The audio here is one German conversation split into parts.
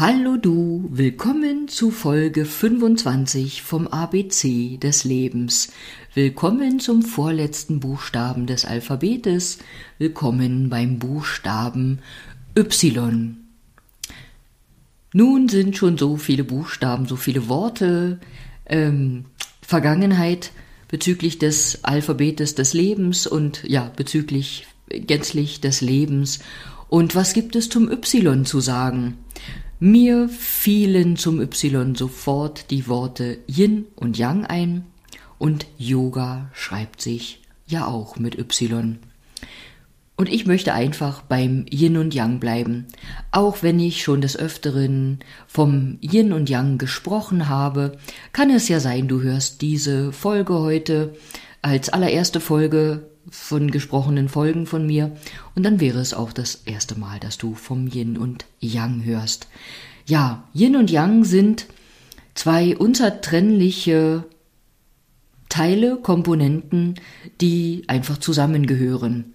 Hallo du, willkommen zu Folge 25 vom ABC des Lebens. Willkommen zum vorletzten Buchstaben des Alphabetes. Willkommen beim Buchstaben Y. Nun sind schon so viele Buchstaben, so viele Worte, ähm, Vergangenheit bezüglich des Alphabetes des Lebens und ja, bezüglich gänzlich des Lebens. Und was gibt es zum Y zu sagen? Mir fielen zum Y sofort die Worte Yin und Yang ein und Yoga schreibt sich ja auch mit Y. Und ich möchte einfach beim Yin und Yang bleiben, auch wenn ich schon des Öfteren vom Yin und Yang gesprochen habe, kann es ja sein, du hörst diese Folge heute als allererste Folge von gesprochenen Folgen von mir und dann wäre es auch das erste Mal, dass du vom Yin und Yang hörst. Ja, Yin und Yang sind zwei unzertrennliche Teile, Komponenten, die einfach zusammengehören.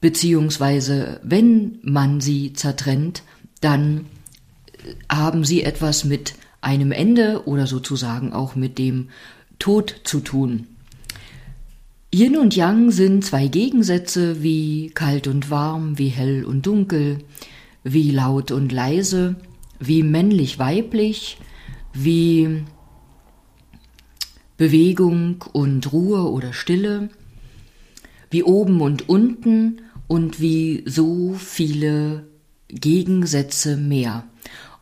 Beziehungsweise, wenn man sie zertrennt, dann haben sie etwas mit einem Ende oder sozusagen auch mit dem Tod zu tun. Yin und Yang sind zwei Gegensätze wie kalt und warm, wie hell und dunkel, wie laut und leise, wie männlich-weiblich, wie Bewegung und Ruhe oder Stille, wie oben und unten und wie so viele Gegensätze mehr.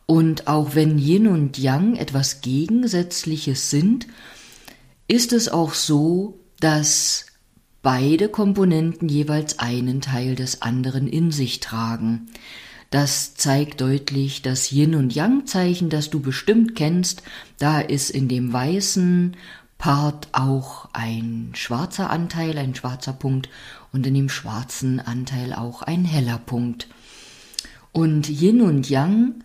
Und auch wenn Yin und Yang etwas Gegensätzliches sind, ist es auch so, dass beide Komponenten jeweils einen Teil des anderen in sich tragen. Das zeigt deutlich das Yin und Yang Zeichen, das du bestimmt kennst. Da ist in dem weißen Part auch ein schwarzer Anteil, ein schwarzer Punkt und in dem schwarzen Anteil auch ein heller Punkt. Und Yin und Yang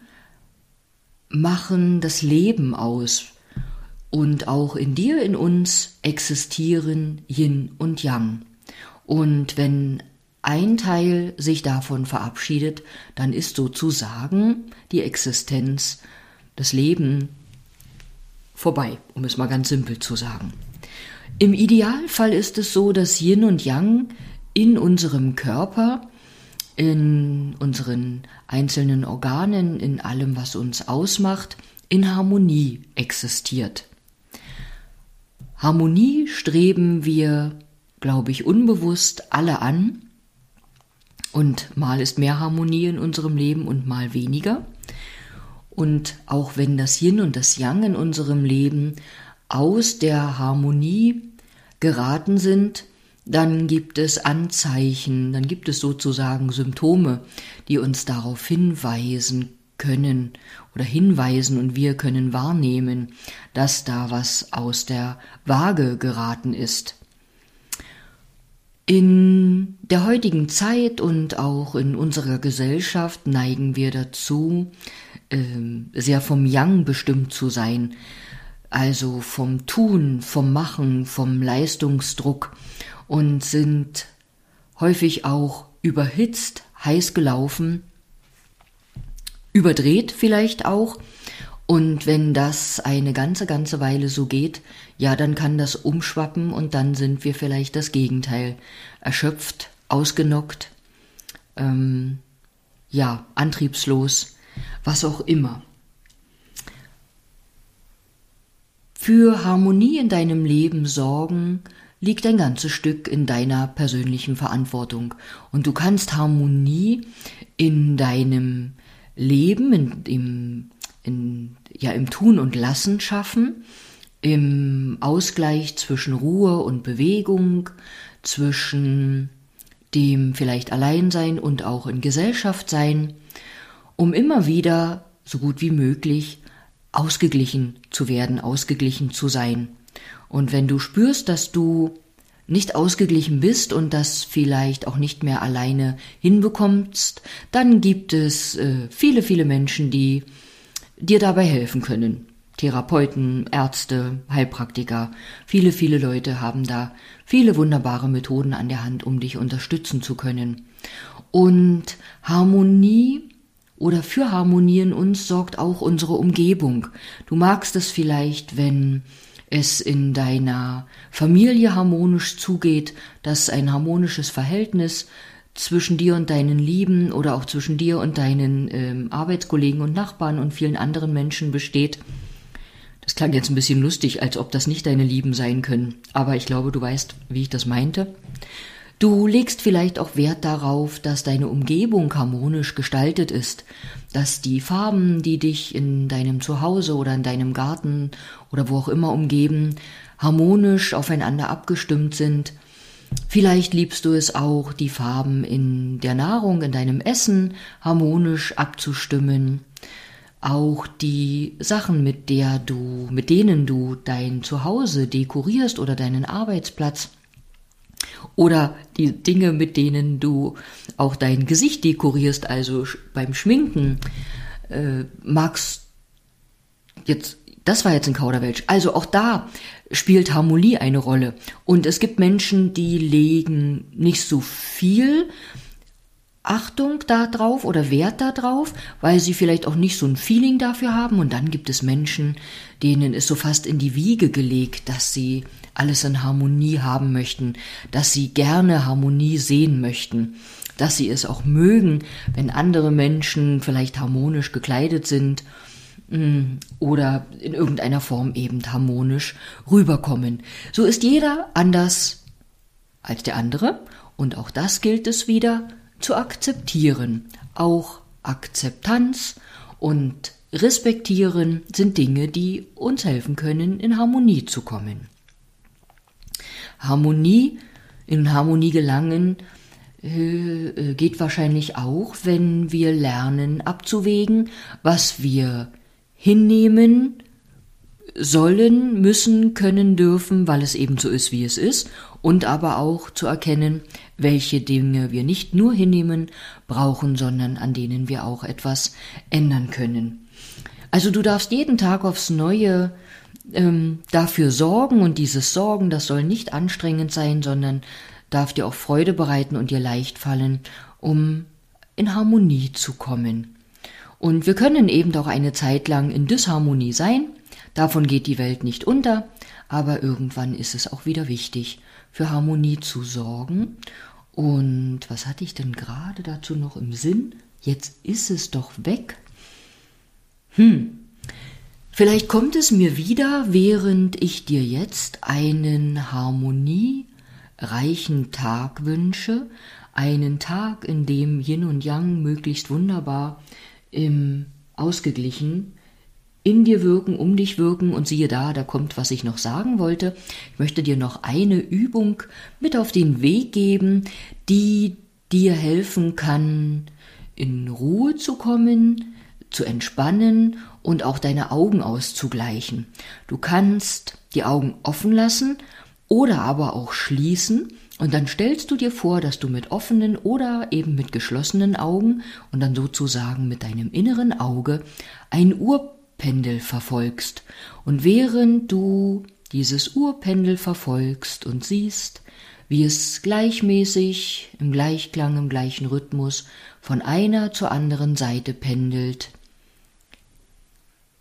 machen das Leben aus. Und auch in dir, in uns existieren Yin und Yang. Und wenn ein Teil sich davon verabschiedet, dann ist sozusagen die Existenz, das Leben vorbei, um es mal ganz simpel zu sagen. Im Idealfall ist es so, dass Yin und Yang in unserem Körper, in unseren einzelnen Organen, in allem, was uns ausmacht, in Harmonie existiert. Harmonie streben wir, glaube ich, unbewusst alle an. Und mal ist mehr Harmonie in unserem Leben und mal weniger. Und auch wenn das Yin und das Yang in unserem Leben aus der Harmonie geraten sind, dann gibt es Anzeichen, dann gibt es sozusagen Symptome, die uns darauf hinweisen können oder hinweisen und wir können wahrnehmen, dass da was aus der Waage geraten ist. In der heutigen Zeit und auch in unserer Gesellschaft neigen wir dazu, ähm, sehr vom Yang bestimmt zu sein, also vom Tun, vom Machen, vom Leistungsdruck und sind häufig auch überhitzt, heiß gelaufen überdreht vielleicht auch. Und wenn das eine ganze, ganze Weile so geht, ja, dann kann das umschwappen und dann sind wir vielleicht das Gegenteil. Erschöpft, ausgenockt, ähm, ja, antriebslos, was auch immer. Für Harmonie in deinem Leben sorgen liegt ein ganzes Stück in deiner persönlichen Verantwortung. Und du kannst Harmonie in deinem Leben, in, im, in, ja, im Tun und Lassen schaffen, im Ausgleich zwischen Ruhe und Bewegung, zwischen dem vielleicht Alleinsein und auch in Gesellschaft sein, um immer wieder so gut wie möglich ausgeglichen zu werden, ausgeglichen zu sein. Und wenn du spürst, dass du nicht ausgeglichen bist und das vielleicht auch nicht mehr alleine hinbekommst, dann gibt es äh, viele, viele Menschen, die dir dabei helfen können. Therapeuten, Ärzte, Heilpraktiker, viele, viele Leute haben da viele wunderbare Methoden an der Hand, um dich unterstützen zu können. Und Harmonie oder für Harmonie in uns sorgt auch unsere Umgebung. Du magst es vielleicht, wenn es in deiner Familie harmonisch zugeht, dass ein harmonisches Verhältnis zwischen dir und deinen Lieben oder auch zwischen dir und deinen ähm, Arbeitskollegen und Nachbarn und vielen anderen Menschen besteht. Das klang jetzt ein bisschen lustig, als ob das nicht deine Lieben sein können, aber ich glaube, du weißt, wie ich das meinte. Du legst vielleicht auch Wert darauf, dass deine Umgebung harmonisch gestaltet ist, dass die Farben, die dich in deinem Zuhause oder in deinem Garten oder wo auch immer umgeben, harmonisch aufeinander abgestimmt sind. Vielleicht liebst du es auch, die Farben in der Nahrung, in deinem Essen harmonisch abzustimmen. Auch die Sachen, mit der du, mit denen du dein Zuhause dekorierst oder deinen Arbeitsplatz, oder die Dinge, mit denen du auch dein Gesicht dekorierst, also beim Schminken, äh, magst jetzt, das war jetzt ein Kauderwelsch. Also auch da spielt Harmonie eine Rolle. Und es gibt Menschen, die legen nicht so viel Achtung darauf oder Wert darauf, weil sie vielleicht auch nicht so ein Feeling dafür haben. Und dann gibt es Menschen, denen ist so fast in die Wiege gelegt, dass sie alles in Harmonie haben möchten, dass sie gerne Harmonie sehen möchten, dass sie es auch mögen, wenn andere Menschen vielleicht harmonisch gekleidet sind mm, oder in irgendeiner Form eben harmonisch rüberkommen. So ist jeder anders als der andere und auch das gilt es wieder zu akzeptieren. Auch Akzeptanz und Respektieren sind Dinge, die uns helfen können, in Harmonie zu kommen. Harmonie, in Harmonie gelangen, äh, äh, geht wahrscheinlich auch, wenn wir lernen abzuwägen, was wir hinnehmen sollen, müssen, können, dürfen, weil es eben so ist, wie es ist, und aber auch zu erkennen, welche Dinge wir nicht nur hinnehmen, brauchen, sondern an denen wir auch etwas ändern können. Also du darfst jeden Tag aufs Neue ähm, dafür sorgen und dieses Sorgen, das soll nicht anstrengend sein, sondern darf dir auch Freude bereiten und dir leicht fallen, um in Harmonie zu kommen. Und wir können eben auch eine Zeit lang in Disharmonie sein, davon geht die Welt nicht unter, aber irgendwann ist es auch wieder wichtig, für Harmonie zu sorgen. Und was hatte ich denn gerade dazu noch im Sinn? Jetzt ist es doch weg. Hm, Vielleicht kommt es mir wieder, während ich dir jetzt einen harmoniereichen Tag wünsche, einen Tag, in dem Yin und Yang möglichst wunderbar im ausgeglichen in dir wirken, um dich wirken und siehe da, da kommt, was ich noch sagen wollte. Ich möchte dir noch eine Übung mit auf den Weg geben, die dir helfen kann, in Ruhe zu kommen, zu entspannen und auch deine Augen auszugleichen. Du kannst die Augen offen lassen oder aber auch schließen und dann stellst du dir vor, dass du mit offenen oder eben mit geschlossenen Augen und dann sozusagen mit deinem inneren Auge ein Urpendel verfolgst. Und während du dieses Urpendel verfolgst und siehst, wie es gleichmäßig im Gleichklang, im gleichen Rhythmus von einer zur anderen Seite pendelt,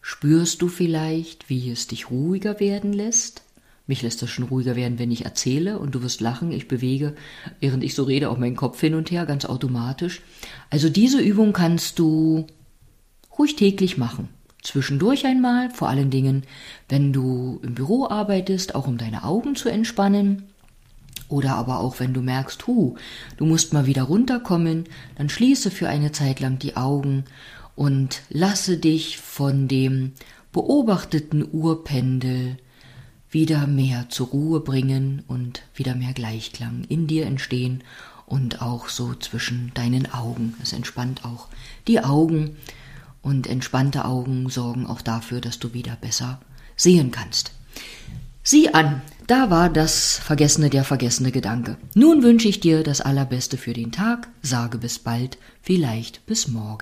Spürst du vielleicht, wie es dich ruhiger werden lässt? Mich lässt das schon ruhiger werden, wenn ich erzähle und du wirst lachen. Ich bewege, während ich so rede, auch meinen Kopf hin und her, ganz automatisch. Also diese Übung kannst du ruhig täglich machen. Zwischendurch einmal, vor allen Dingen, wenn du im Büro arbeitest, auch um deine Augen zu entspannen. Oder aber auch wenn du merkst, hu, du musst mal wieder runterkommen, dann schließe für eine Zeit lang die Augen und lasse dich von dem beobachteten Urpendel wieder mehr zur Ruhe bringen und wieder mehr Gleichklang in dir entstehen und auch so zwischen deinen Augen. Es entspannt auch die Augen und entspannte Augen sorgen auch dafür, dass du wieder besser sehen kannst. Sieh an, da war das Vergessene der vergessene Gedanke. Nun wünsche ich dir das Allerbeste für den Tag, sage bis bald, vielleicht bis morgen.